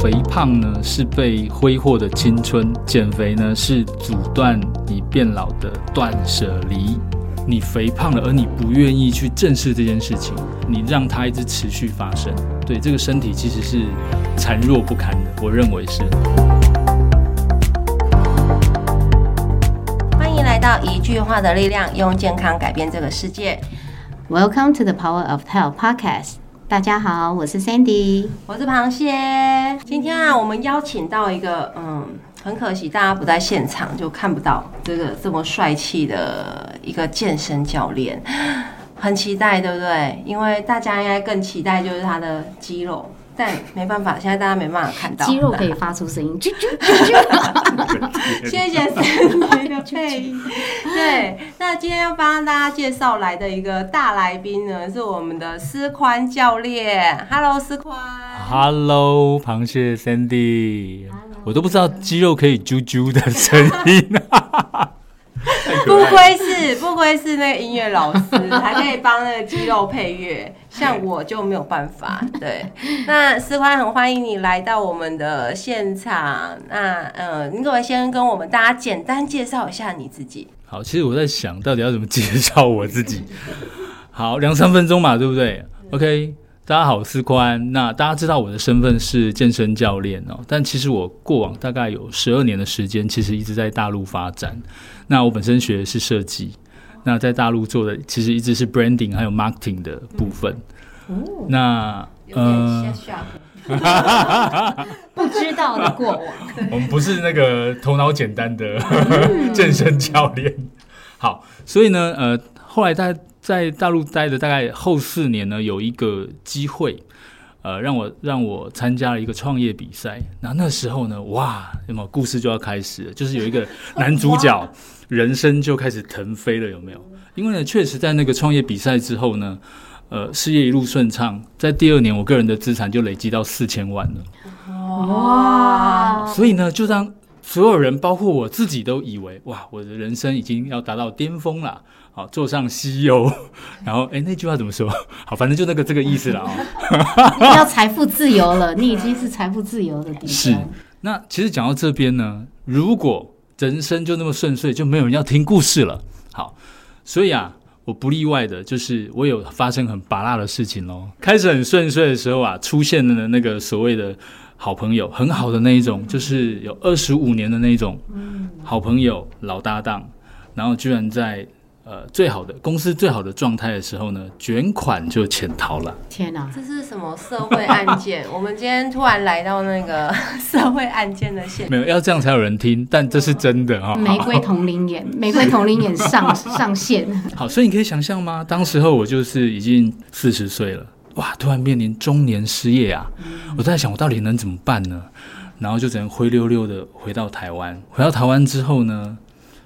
肥胖呢是被挥霍的青春，减肥呢是阻断你变老的断舍离。你肥胖了，而你不愿意去正视这件事情，你让它一直持续发生，对这个身体其实是残弱不堪的。我认为是。欢迎来到一句话的力量，用健康改变这个世界。Welcome to the Power of Health Podcast。大家好，我是 Sandy。我是螃蟹。今天啊，我们邀请到一个，嗯，很可惜大家不在现场，就看不到这个这么帅气的一个健身教练，很期待，对不对？因为大家应该更期待就是他的肌肉，但没办法，现在大家没办法看到肌肉可以发出声音，啾啾啾啾。谢谢 Sandy 的配音。对，那今天要帮大家介绍来的一个大来宾呢，是我们的思宽教练。Hello，思宽。Hello，螃蟹 Sandy，我都不知道肌肉可以啾啾的声音啊。不愧是不愧是那个音乐老师，还可以帮那个肌肉配乐，像我就没有办法。对，那思欢很欢迎你来到我们的现场。那呃，你可不可以先跟我们大家简单介绍一下你自己？好，其实我在想到底要怎么介绍我自己。好，两三分钟嘛，对不对？OK，大家好，我是宽。那大家知道我的身份是健身教练哦，但其实我过往大概有十二年的时间，其实一直在大陆发展。那我本身学的是设计，那在大陆做的其实一直是 branding 还有 marketing 的部分。那呃，不知道的过往，我们不是那个头脑简单的 健身教练。好，所以呢，呃，后来在在大陆待的大概后四年呢，有一个机会，呃，让我让我参加了一个创业比赛。那那时候呢，哇，有没有故事就要开始了？就是有一个 男主角人生就开始腾飞了，有没有？因为呢，确实在那个创业比赛之后呢，呃，事业一路顺畅，在第二年，我个人的资产就累积到四千万了。哇，所以呢，就让所有人，包括我自己，都以为哇，我的人生已经要达到巅峰了，好，坐上 CEO，然后哎，那句话怎么说？好，反正就那个这个意思了啊、要财富自由了，你已经是财富自由的地方。是那其实讲到这边呢，如果人生就那么顺遂，就没有人要听故事了。好，所以啊。我不例外的，就是我有发生很拔辣的事情喽。开始很顺遂的时候啊，出现了那个所谓的好朋友，很好的那一种，就是有二十五年的那一种好朋友、老搭档，然后居然在呃最好的公司最好的状态的时候呢，卷款就潜逃了。天哪、这是什么社会案件？我们今天突然来到那个 社会案件的现没有要这样才有人听，但这是真的哈、玫瑰同龄眼，玫瑰同龄眼上上线，好，所以你可以想象吗？当时候我就是已经四十岁了，哇，突然面临中年失业啊！我在想，我到底能怎么办呢？然后就只能灰溜溜的回到台湾。回到台湾之后呢，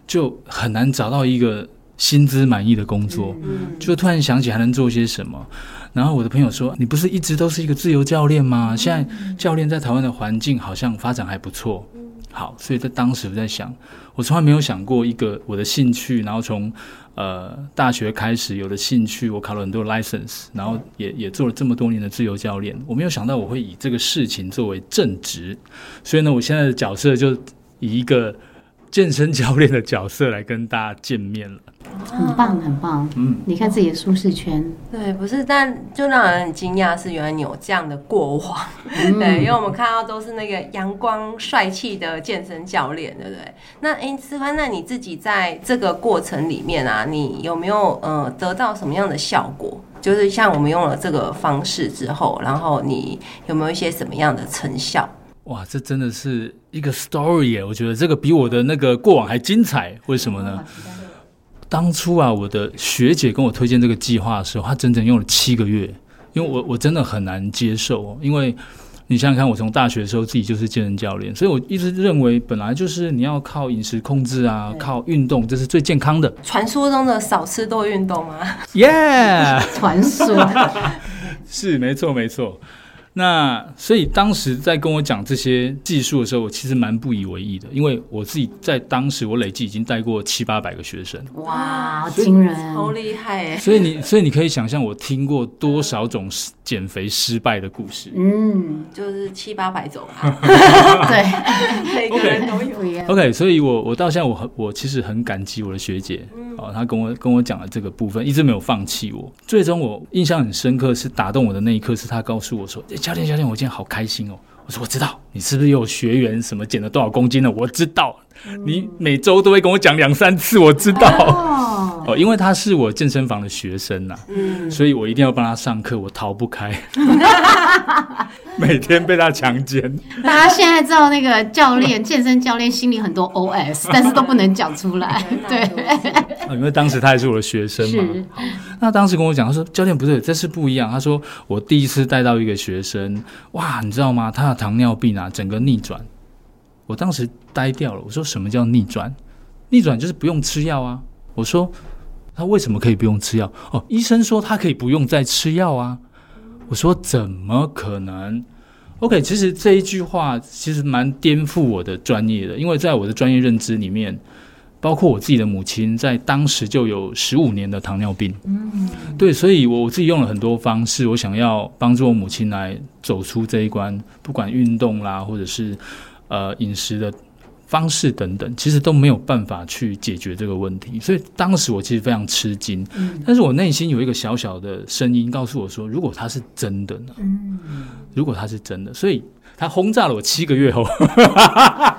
就很难找到一个薪资满意的工作，就突然想起还能做些什么。然后我的朋友说：“你不是一直都是一个自由教练吗？现在教练在台湾的环境好像发展还不错。”好，所以在当时我在想，我从来没有想过一个我的兴趣，然后从呃大学开始有了兴趣，我考了很多 license，然后也也做了这么多年的自由教练，我没有想到我会以这个事情作为正职，所以呢，我现在的角色就以一个健身教练的角色来跟大家见面了。很棒很棒。嗯，你看自己的舒适圈，对，不是，但就让人很惊讶是，原来你有这样的过往。对，因为我们看到都是那个阳光帅气的健身教练，对不对？那哎，思帆，那你自己在这个过程里面啊，你有没有呃得到什么样的效果？就是像我们用了这个方式之后，然后你有没有一些什么样的成效？哇，这真的是一个 story 耶！我觉得这个比我的那个过往还精彩。为什么呢？当初啊，我的学姐跟我推荐这个计划的时候，她整整用了七个月，因为我我真的很难接受哦，因为你想想看，我从大学的时候自己就是健身教练，所以我一直认为本来就是你要靠饮食控制啊，靠运动，这是最健康的。传说中的少吃多运动吗？耶、传说 是没错没错。那所以当时在跟我讲这些技术的时候，我其实蛮不以为意的，因为我自己在当时我累计已经带过七八百个学生，哇，好惊人！好厉害哎！所以你所以你可以想象我听过多少种减肥失败的故事。嗯，就是七八百种啊，对，每个人都有。不一样。OK，所以我我到现在我很我其实很感激我的学姐，哦，他跟我跟我讲了这个部分，一直没有放弃我。最终我印象很深刻，是打动我的那一刻，是他告诉我说：“诶教练教练，我今天好开心哦。”我说：“我知道，你是不是有学员什么减了多少公斤了？我知道，你每周都会跟我讲两三次，我知道。哦，哦，因为他是我健身房的学生呐、嗯，所以我一定要帮他上课，我逃不开，每天被他强奸。大家现在知道那个教练、健身教练心里很多 OS，但是都不能讲出来。对，啊，因为当时他也是我的学生嘛。那当时跟我讲，他说教练不对，这是不一样。他说我第一次带到一个学生，哇，你知道吗？他的糖尿病啊，整个逆转。我当时呆掉了，我说什么叫逆转？逆转就是不用吃药啊。我说他为什么可以不用吃药？哦，医生说他可以不用再吃药啊。我说怎么可能？OK，其实这一句话其实蛮颠覆我的专业的，因为在我的专业认知里面，包括我自己的母亲在当时就有十五年的糖尿病，嗯，对，所以我我自己用了很多方式，我想要帮助我母亲来走出这一关，不管运动啦，或者是呃饮食的方式等等，其实都没有办法去解决这个问题，所以当时我其实非常吃惊，但是我内心有一个小小的声音告诉我说，如果它是真的呢？如果它是真的，所以他轰炸了我七个月后，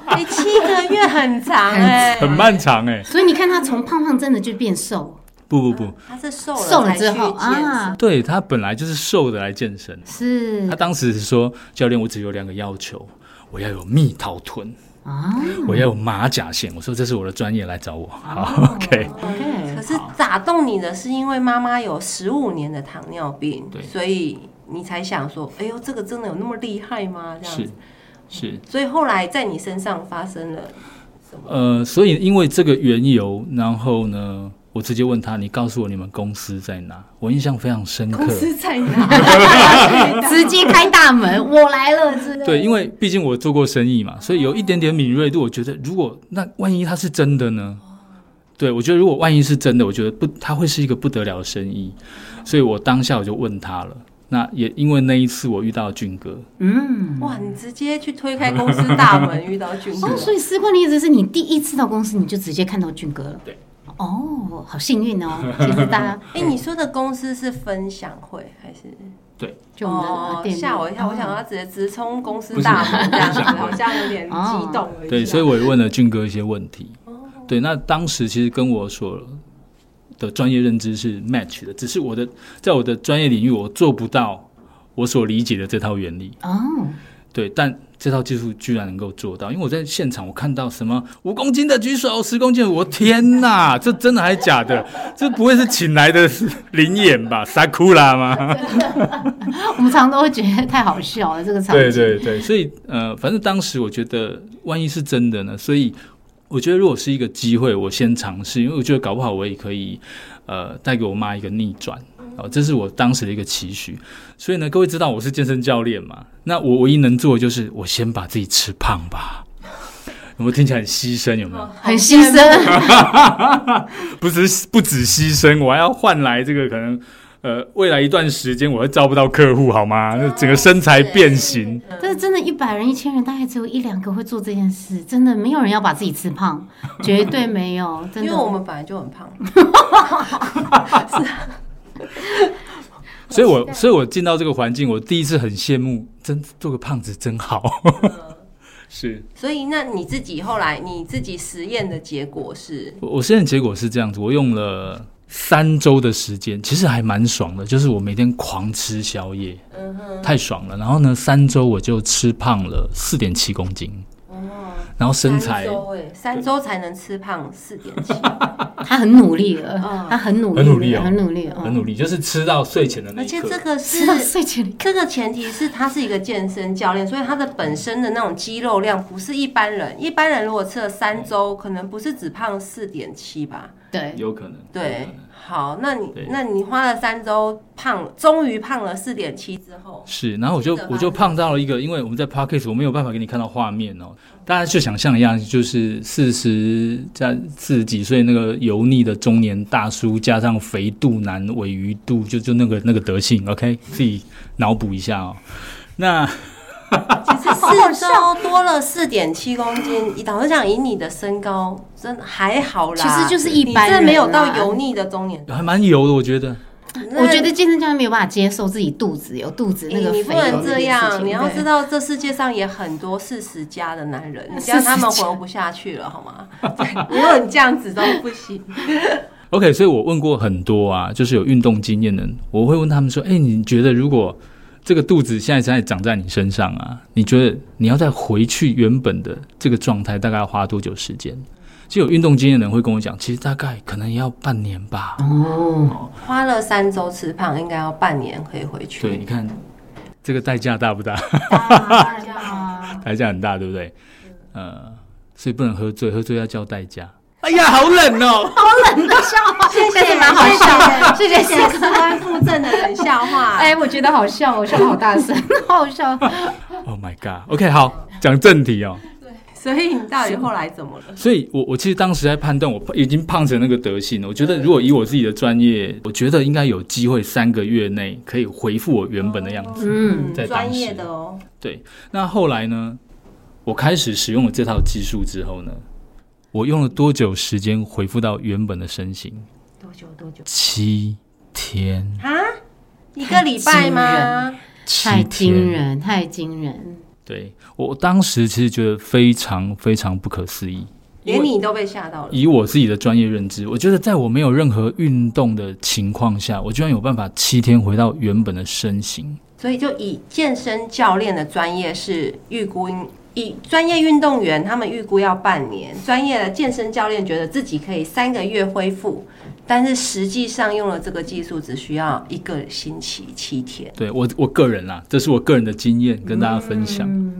哎，七个月很长 哎，很漫长哎、所以你看他从胖胖真的就变瘦，不不不，他是瘦了瘦了之后啊，对他本来就是瘦的来健身，是。他当时是说教练，我只有两个要求，我要有蜜桃臀，啊我要有马甲线。我说这是我的专业，来找我。好，OK。，OK，可是打动你的是因为妈妈有十五年的糖尿病，对所以你才想说，哎呦，这个真的有那么厉害吗？这样是子，是，所以后来在你身上发生了什么？呃，所以因为这个缘由，然后呢，我直接问他，你告诉我你们公司在哪？我印象非常深刻公。司在哪？直接开大门，我来了之类的。对，因为毕竟我做过生意嘛，所以有一点点敏锐度。我觉得，如果那万一他是真的呢？对，我觉得如果万一是真的，我觉得不，他会是一个不得了的生意。所以我当下我就问他了。那也因为那一次我遇到俊哥，嗯，哇，你直接去推开公司大门，遇到俊哥哦，，所以思坤的意思是你第一次到公司你就直接看到俊哥了。对。哦，好幸运哦！其实大家 哎，你说的公司是分享会还是？对就吓我一跳，我想哦要直接直冲公司大门这样好像有点激动了。对，所以我也问了俊哥一些问题。对，那当时其实跟我所的专业认知是 match 的，只是我的在我的专业领域我做不到我所理解的这套原理。哦，对，但这套技术居然能够做到，因为我在现场我看到什么五公斤的举手，十公斤，我天哪，这真的还假的？这不会是请来的灵眼吧？傻哭啦吗？我们常常都会觉得太好笑了，这个场景。对对对，所以呃，反正当时我觉得，万一是真的呢？所以我觉得，如果是一个机会，我先尝试，因为我觉得搞不好我也可以呃带给我妈一个逆转。哦，这是我当时的一个期许，所以呢，各位知道我是健身教练嘛？那我唯一能做的就是我先把自己吃胖吧。有没有听起来很牺牲？有没有？很牺牲。不是不止牺牲，我还要换来这个可能呃未来一段时间我会招不到客户，好吗？那整个身材变形。但是真的，一百人、一千人，大概只有一两个会做这件事。真的，没有人要把自己吃胖，绝对没有。真的，因为我们本来就很胖，所以我所以我进到这个环境，我第一次很羡慕，真做个胖子真好。是所以那你自己后来你自己实验的结果是，我我实验结果是这样子，我用了三周的时间，其实还蛮爽的，就是我每天狂吃宵夜，嗯哼，太爽了。然后呢，三周我就吃胖了四点七公斤，哦，然后身材三周哎，三周才能吃胖四点七，他很努力了，嗯他很努力，很努力哦很努力，嗯很努力，就是吃到睡前的那一刻。而且这个吃到是。睡前这个前提是他是一个健身教练，所以他的本身的那种肌肉量不是一般人。一般人如果吃了三周，可能不是只胖四点七吧？对，有可能，有对好，那你那你花了三周胖，终于胖了四点七之后，是，然后我就我就胖到了一个，因为我们在 podcast 我没有办法给你看到画面哦，大家就想象一样，就是四十加四十几岁那个油腻的中年大叔，加上肥肚腩、尾鱼肚，就就那个那个德性，OK，自己脑补一下哦。那其实 四周多了四点七公斤，老实讲，以你的身高，真的还好啦。其实就是一般你这没有到油腻的中年。还蛮油的，我觉得。我觉得健身教练没有办法接受自己肚子有肚子那个你你不能这样，你要知道，道这世界上也很多四十加的男人，你这样他们活不下去了，好吗？对如果你这样子都不行，OK，所以我问过很多啊，就是有运动经验的人，我会问他们说：“哎、你觉得如果这个肚子现在现在长在你身上啊，你觉得你要再回去原本的这个状态，大概要花多久时间？”其实有运动经验的人会跟我讲，其实大概可能也要半年吧。哦，花了三周吃胖，应该要半年可以回去。对，你看这个代价大不大？大家 代价很大，对不对？呃，所以不能喝醉，喝醉要交代价。哎呀，好冷哦！好冷的笑话，谢谢，蛮好笑，谢谢谢谢四观附赠的冷笑话。哎，我觉得好笑，我笑得好大声，好 好笑。Oh my god！OK，、好，讲正题哦。所以你到底后来怎么了？所以我我其实当时在判断，我已经胖成那个德性了。我觉得如果以我自己的专业，我觉得应该有机会三个月内可以回复我原本的样子。嗯，在专业的哦，对，那后来呢，我开始使用了这套技术之后呢，我用了多久时间恢复到原本的身形？多久多久？七天，啊，一个礼拜吗？太惊人，太惊人。对我我当时其实觉得非常非常不可思议，连你都被吓到了。以我自己的专业认知，我觉得在我没有任何运动的情况下，我居然有办法七天回到原本的身形。所以就以健身教练的专业是预估应以专业运动员他们预估要半年，专业的健身教练觉得自己可以三个月恢复，但是实际上用了这个技术只需要一个星期七天。对我我个人啦，这是我个人的经验跟大家分享。嗯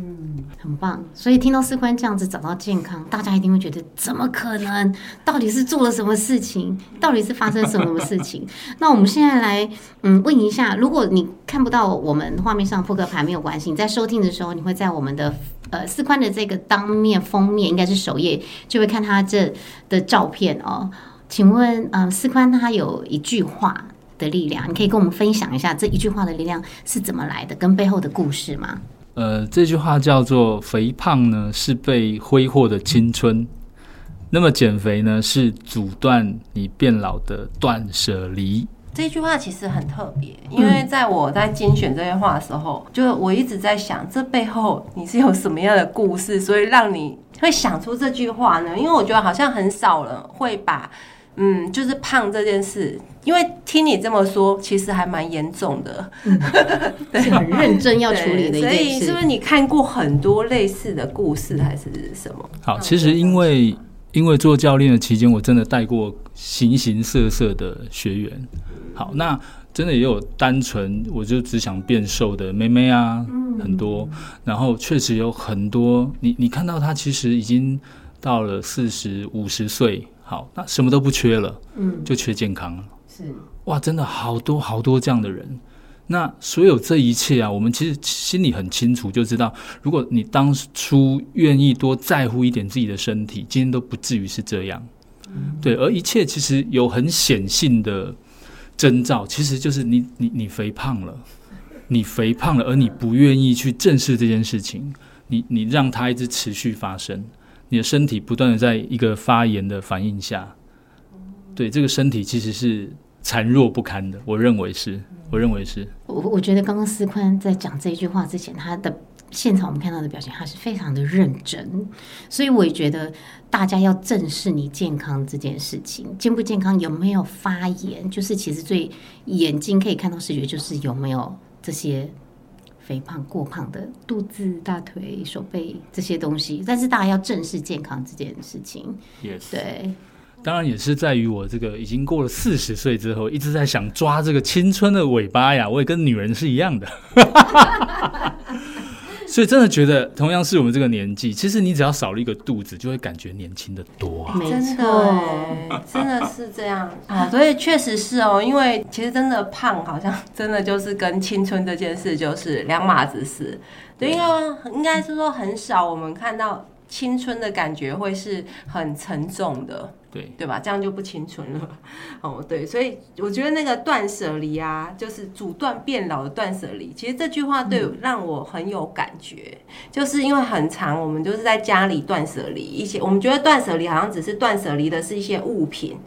很棒，所以听到四宽这样子找到健康，大家一定会觉得怎么可能？到底是做了什么事情？到底是发生什么事情？那我们现在来嗯问一下，如果你看不到我们画面上扑克牌没有关系，你在收听的时候，你会在我们的呃司宽的这个当面封面，应该是首页，就会看他这的照片哦。请问，嗯、呃，司宽他有一句话的力量，你可以跟我们分享一下这一句话的力量是怎么来的，跟背后的故事吗？呃，这句话叫做“肥胖呢是被挥霍的青春”，那么减肥呢是阻断你变老的断舍离。这句话其实很特别，因为在我在精选这些话的时候，就我一直在想，这背后你是有什么样的故事，所以让你会想出这句话呢？因为我觉得好像很少人会把，嗯，就是胖这件事，因为听你这么说，其实还蛮严重的，是很认真要处理的一对所件事。以是不是你看过很多类似的故事，还是什么？好，其实因为因为做教练的期间，我真的带过形形色色的学员。好，那真的也有单纯我就只想变瘦的妹妹啊，很多。然后确实有很多，你你看到她其实已经到了四十五十岁，好，那什么都不缺了，嗯，就缺健康了。是哇，真的好多好多这样的人。那所有这一切啊，我们其实心里很清楚，就知道，如果你当初愿意多在乎一点自己的身体，今天都不至于是这样。对，而一切其实有很显性的征兆，其实就是你你你肥胖了，你肥胖了，而你不愿意去正视这件事情，你你让它一直持续发生，你的身体不断的在一个发炎的反应下，对这个身体其实是残弱不堪的，我认为是，我认为是，我我觉得刚刚思宽在讲这句话之前，他的现场我们看到的表情，他是非常的认真，所以我也觉得大家要正视你健康这件事情，健不健康有没有发炎，就是其实最眼睛可以看到视觉，就是有没有这些。肥胖、过胖的肚子、大腿、手背这些东西，但是大家要正视健康这件事情。也对，当然也是在于我这个已经过了四十岁之后，一直在想抓这个青春的尾巴呀，我也跟女人是一样的。所以真的觉得，同样是我们这个年纪，其实你只要少了一个肚子，就会感觉年轻的多啊。没真的错，欸，真的是这样啊，所以确实是哦，因为其实真的胖，好像真的就是跟青春这件事就是两码子事。对，因为应该是说很少我们看到青春的感觉会是很沉重的。对，对吧？这样就不青春了。哦，对，所以我觉得那个断舍离啊，就是阻断变老的断舍离。其实这句话对让我很有感觉，就是因为很长，我们就是在家里断舍离一些，我们觉得断舍离好像只是断舍离的是一些物品，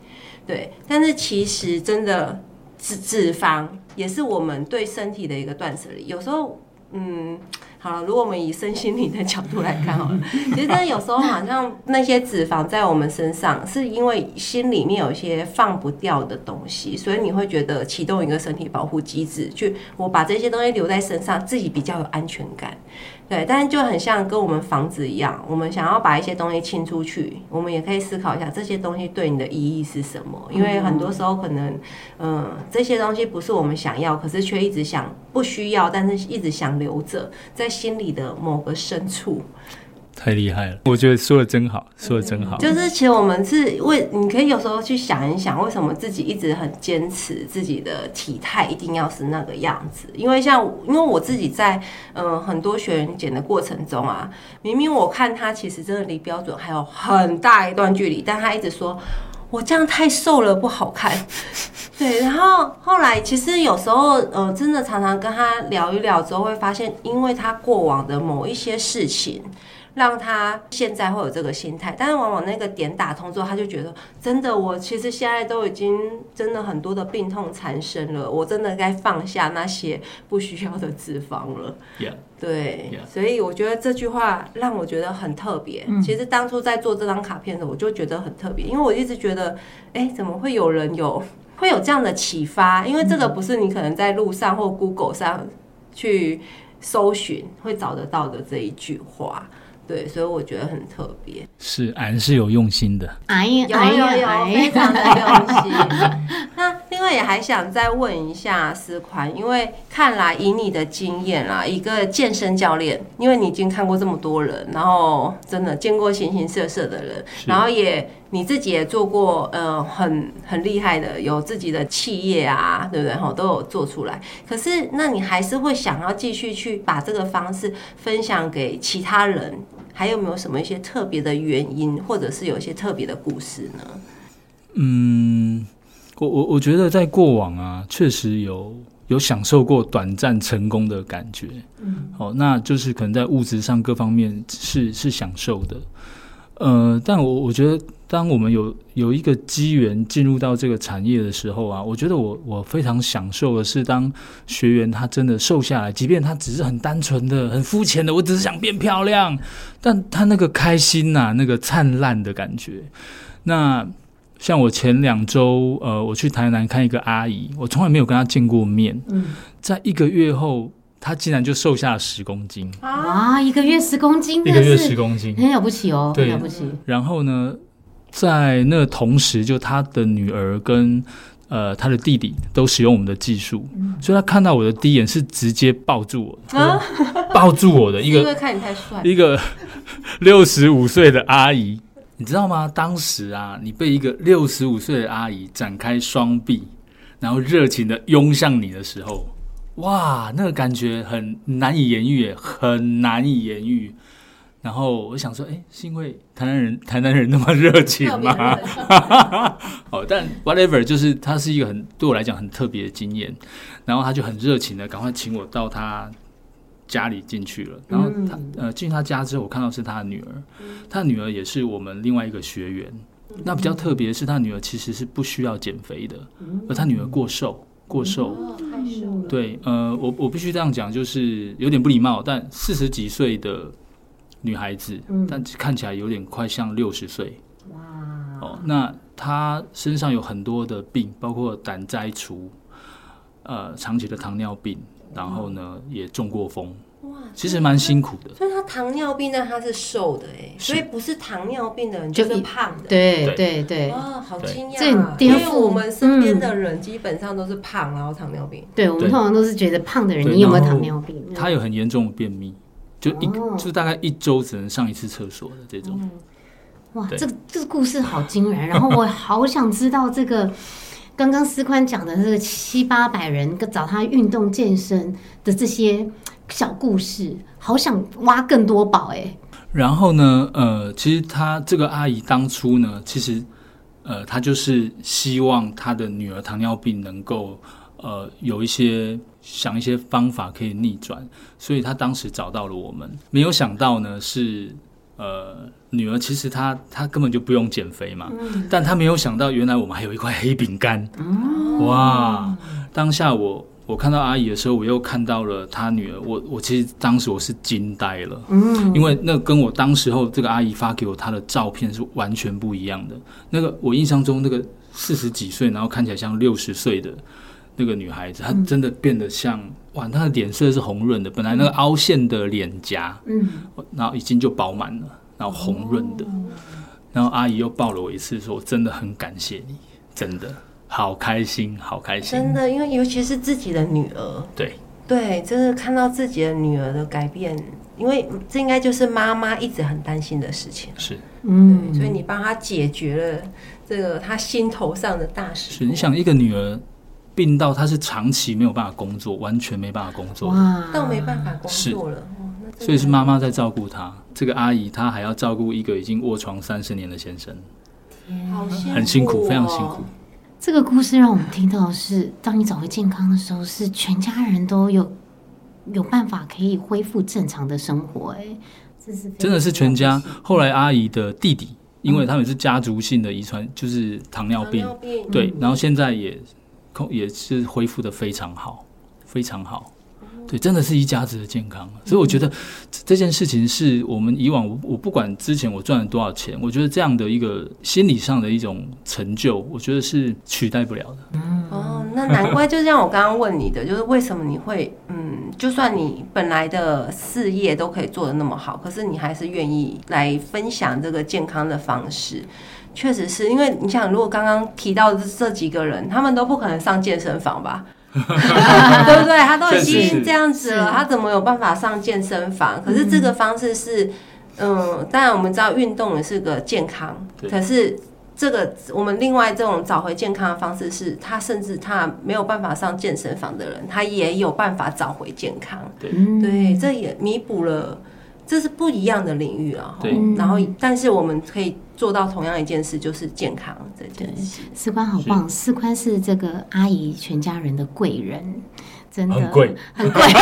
对，但是其实真的脂脂肪也是我们对身体的一个断舍离。有时候，嗯。好了，如果我们以身心灵的角度来看好了，其实有时候好像那些脂肪在我们身上，是因为心里面有一些放不掉的东西，所以你会觉得启动一个身体保护机制，去我把这些东西留在身上，自己比较有安全感。对，但是就很像跟我们房子一样，我们想要把一些东西清出去，我们也可以思考一下这些东西对你的意义是什么。因为很多时候可能，嗯，这些东西不是我们想要，可是却一直想不需要，但是一直想留着在心里的某个深处。太厉害了！我觉得说的真好，说的真好。就是其实我们是为你可以有时候去想一想，为什么自己一直很坚持自己的体态一定要是那个样子？因为像因为我自己在嗯很多学员减的过程中啊，明明我看他其实真的离标准还有很大一段距离，但他一直说我这样太瘦了不好看。对，然后后来其实有时候呃真的常常跟他聊一聊之后，会发现因为他过往的某一些事情。让他现在会有这个心态，但是往往那个点打通之后，他就觉得真的，我其实现在都已经真的很多的病痛缠身了，我真的该放下那些不需要的脂肪了。Yeah 对 Yeah 所以我觉得这句话让我觉得很特别。其实当初在做这张卡片的时候，我就觉得很特别，因为我一直觉得，哎，怎么会有人有会有这样的启发？因为这个不是你可能在路上或 Google 上去搜寻会找得到的这一句话。对，所以我觉得很特别，是俺是有用心的。哎呀，有有有，哎非常，的用心。那另外也还想再问一下思宽，因为看来以你的经验啦，一个健身教练，因为你已经看过这么多人，然后真的见过形形色色的人，然后也你自己也做过，呃，很很厉害的，有自己的企业啊，对不对？哈，都有做出来。可是，那你还是会想要继续去把这个方式分享给其他人？还有没有什么一些特别的原因，或者是有一些特别的故事呢？嗯，我我我觉得在过往啊，确实有有享受过短暂成功的感觉。嗯，哦，那就是可能在物质上各方面是是享受的。呃，但我我觉得，当我们有有一个机缘进入到这个产业的时候啊，我觉得我我非常享受的是，当学员他真的瘦下来，即便他只是很单纯的、很肤浅的，我只是想变漂亮，但他那个开心呐、那个灿烂的感觉，那。像我前两周，呃，我去台南看一个阿姨，我从来没有跟她见过面。嗯，在一个月后，她竟然就瘦下了十公斤，啊，一个月十公斤，一个月十公斤。很了不起哦，对。很了不起。然后呢，在那同时，就他的女儿跟呃他的弟弟都使用我们的技术，所以他看到我的第一眼是直接抱住我，啊？抱住我的 一个因为看你太帅，一个 六十五岁的阿姨，你知道吗？当时啊，你被一个六十五岁的阿姨展开双臂，然后热情的拥向你的时候，哇，那个感觉很难以言喻耶，很难以言喻。然后我想说，哎，是因为台南人台南人那么热情吗？热 哦，但 whatever，就是它是一个很对我来讲很特别的经验。然后他就很热情的赶快请我到他家里进去了。然后他、呃进他家之后，我看到是他的女儿，他的女儿也是我们另外一个学员。那比较特别的是，他女儿其实是不需要减肥的，而他女儿过瘦，过瘦。对，呃，我我必须这样讲，就是有点不礼貌，但四十几岁的女孩子，但看起来有点快像六十岁。哇，哦，那她身上有很多的病，包括胆摘除，呃，长期的糖尿病，然后呢也中过风，哇，其实蛮辛苦的。所以他糖尿病，但他是瘦的哎，是所以不是糖尿病的人就就是胖的。对对对对哇，好惊讶！这因为我们身边的人基本上都是胖，然后糖尿病。对，我们通常都是觉得胖的人，你有没有糖尿病？他有很严重的便秘，就一、哦就大概一周只能上一次厕所的这种。哇，对这个这个故事好惊人，然后我好想知道这个刚刚思宽讲的这个七八百人找他运动健身的这些小故事，好想挖更多宝哎、然后呢，呃，其实她这个阿姨当初呢，其实呃，她就是希望她的女儿糖尿病能够呃有一些想一些方法可以逆转，所以她当时找到了我们。没有想到呢是呃女儿其实她她根本就不用减肥嘛，但她没有想到原来我们还有一块黑饼干，哇！当下我。我看到阿姨的时候，我又看到了她女儿。我我其实当时我是惊呆了，嗯，因为那跟我当时候这个阿姨发给我她的照片是完全不一样的。那个我印象中那个四十几岁，然后看起来像六十岁的那个女孩子，她真的变得像哇，她的脸色是红润的，本来那个凹陷的脸颊，嗯，然后已经就饱满了，然后红润的。然后阿姨又抱了我一次，说：“我真的很感谢你，真的好开心，好开心。真的，因为尤其是自己的女儿，”对，对，就是看到自己的女儿的改变，因为这应该就是妈妈一直很担心的事情。是嗯，所以你帮她解决了这个她心头上的大事。是，你想一个女儿病到她是长期没有办法工作，完全没办法工作，哇，到没办法工作了，哦那所以是妈妈在照顾她。这个阿姨她还要照顾一个已经卧床三十年的先生，好辛苦、哦，很辛苦，非常辛苦。。这个故事让我们听到的是，当你找回健康的时候，是全家人都有有办法可以恢复正常的生活、哎，真的是全家。后来阿姨的弟弟，因为他们是家族性的遗传，就是糖尿病，尿病对，然后现在也控也是恢复的非常好，非常好。对，真的是一家子的健康，所以我觉得这这件事情是我们以往我我不管之前我赚了多少钱，我觉得这样的一个心理上的一种成就，我觉得是取代不了的。哦，那难怪，就像我刚刚问你的，就是为什么你会，嗯，就算你本来的事业都可以做得那么好，可是你还是愿意来分享这个健康的方式。确实是因为你想，如果刚刚提到的这几个人，他们都不可能上健身房吧？对不对？他都已经这样子了，他怎么有办法上健身房？可是这个方式是，嗯，当然我们知道运动也是个健康，可是这个我们另外这种找回健康的方式是，他甚至他没有办法上健身房的人，他也有办法找回健康。嗯，对，这也弥补了，这是不一样的领域啊。对。然后但是我们可以做到同样一件事，就是健康这件事。四宽好棒，四宽是这个阿姨全家人的贵人，真的。很贵，很贵。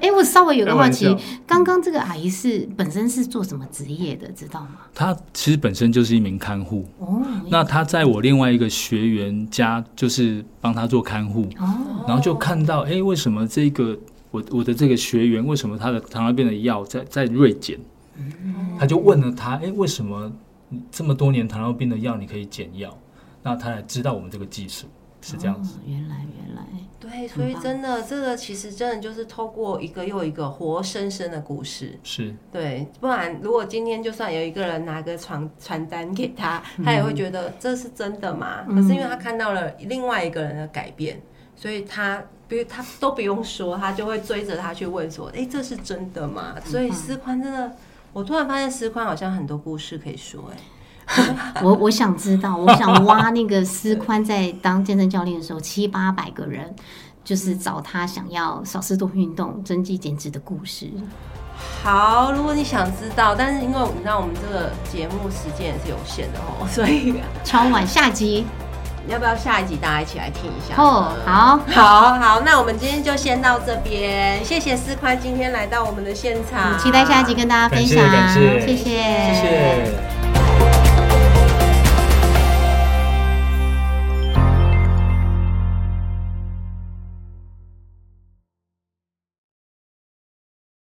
哎、我稍微有个好奇刚刚这个阿姨是本身是做什么职业的，知道吗？她其实本身就是一名看护，哦那她在我另外一个学员家就是帮她做看护，哦，然后就看到，哎、为什么这个我我的这个学员，为什么他的糖尿病的药在在锐减？他就问了他，哎、为什么这么多年糖尿病的药你可以减药？那他才知道我们这个技术是这样子。哦原来原来，对，所以真的，这个其实真的就是透过一个又一个活生生的故事，是对，不然如果今天就算有一个人拿个传传单给他，他也会觉得这是真的吗？可是因为他看到了另外一个人的改变，所以他比如他都不用说，他就会追着他去问说：“哎、这是真的吗？”所以思宽真的，我突然发现思宽好像很多故事可以说、哎。我我想知道，我想挖那个思宽在当健身教练的时候，七八百个人。就是找他想要少吃多运动、增肌减脂的故事。好，如果你想知道，但是因为你知道我们这个节目时间也是有限的哦，所以超晚下集要不要下一集大家一起来听一下？哦，好，好好，那我们今天就先到这边，谢谢思宽今天来到我们的现场，期待下一集跟大家分享，感谢感谢。谢谢。谢。